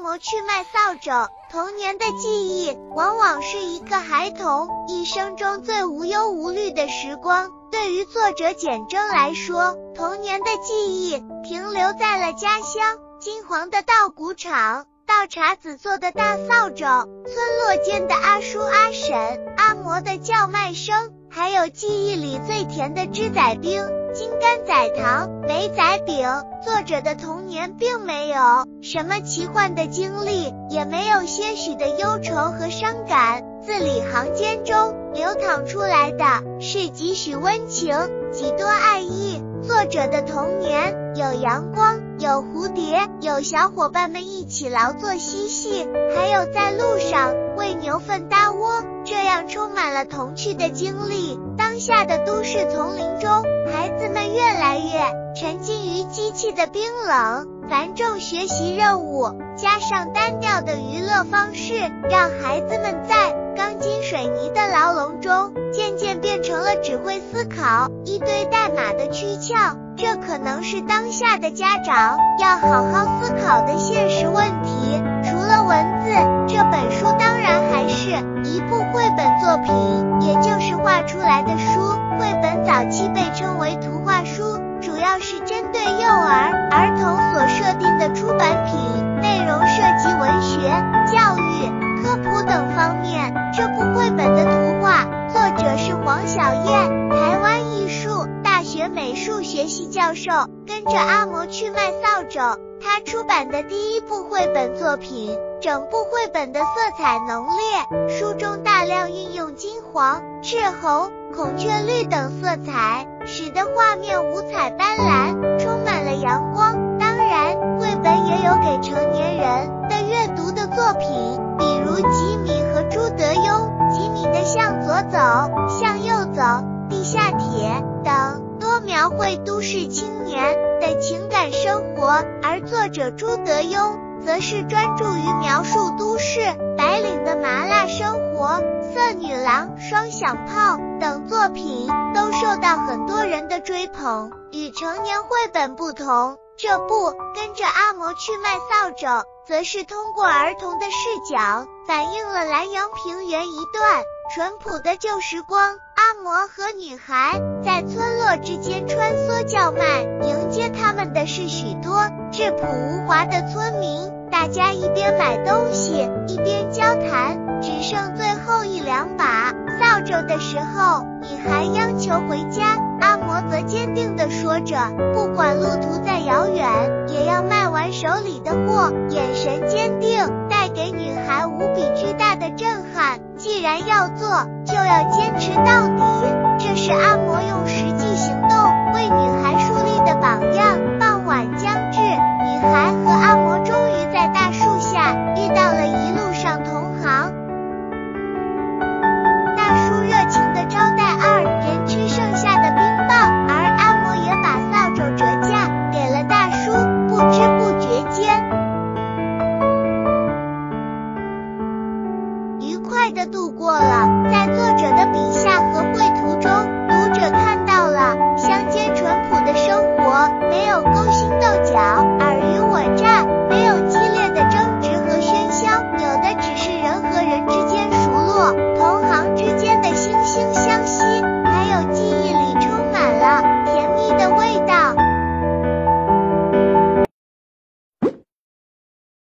嬷去卖扫帚。童年的记忆往往是一个孩童一生中最无忧无虑的时光。对于作者简真来说，童年的记忆停留在了家乡金黄的稻谷场。倒茬子做的大扫帚，村落间的阿叔阿婶、阿嬷的叫卖声，还有记忆里最甜的芝仔冰、金柑仔糖、梅仔饼。作者的童年并没有什么奇幻的经历，也没有些许的忧愁和伤感，字里行间中流淌出来的是几许温情，几多爱意。作者的童年有阳光，有蝴蝶，有小伙伴们一起劳作嬉戏，还有在路上为牛粪搭窝，这样充满了童趣的经历。当下的都市丛林中，孩子们越来越沉浸于机器的冰冷、繁重学习任务，加上单调的娱乐方式，让孩子们在钢筋水泥的牢笼中。渐渐变成了只会思考一堆代码的躯壳，这可能是当下的家长要好好思考的现实教授。跟着阿嬷去卖扫帚，他出版的第一部绘本作品。整部绘本的色彩浓烈，书中大量运用金黄、赤红、孔雀绿等色彩，使得画面五彩斑斓，充满了阳光。当然，绘本也有给成年人的阅读的作品，比如吉米和朱德庸。吉米的向左走，向右走，地下铁，描绘都市青年的情感生活；而作者朱德庸则是专注于描述都市白领的麻辣生活。色女郎、双响炮等作品都受到很多人的追捧。与成年绘本不同，这部跟着阿嬷去卖扫帚。则是通过儿童的视角，反映了南阳平原一段淳朴的旧时光。阿嬷和女孩在村落之间穿梭叫卖，迎接他们的是许多质朴无华的村民。大家一边买东西，一边交谈。只剩最后一两把扫帚的时候，还央求回家，阿嬷则坚定地说着，不管路途再遥远，也要卖完手里的货。眼神坚定，带给女孩无比巨大的震撼。既然要做，就要坚持到底。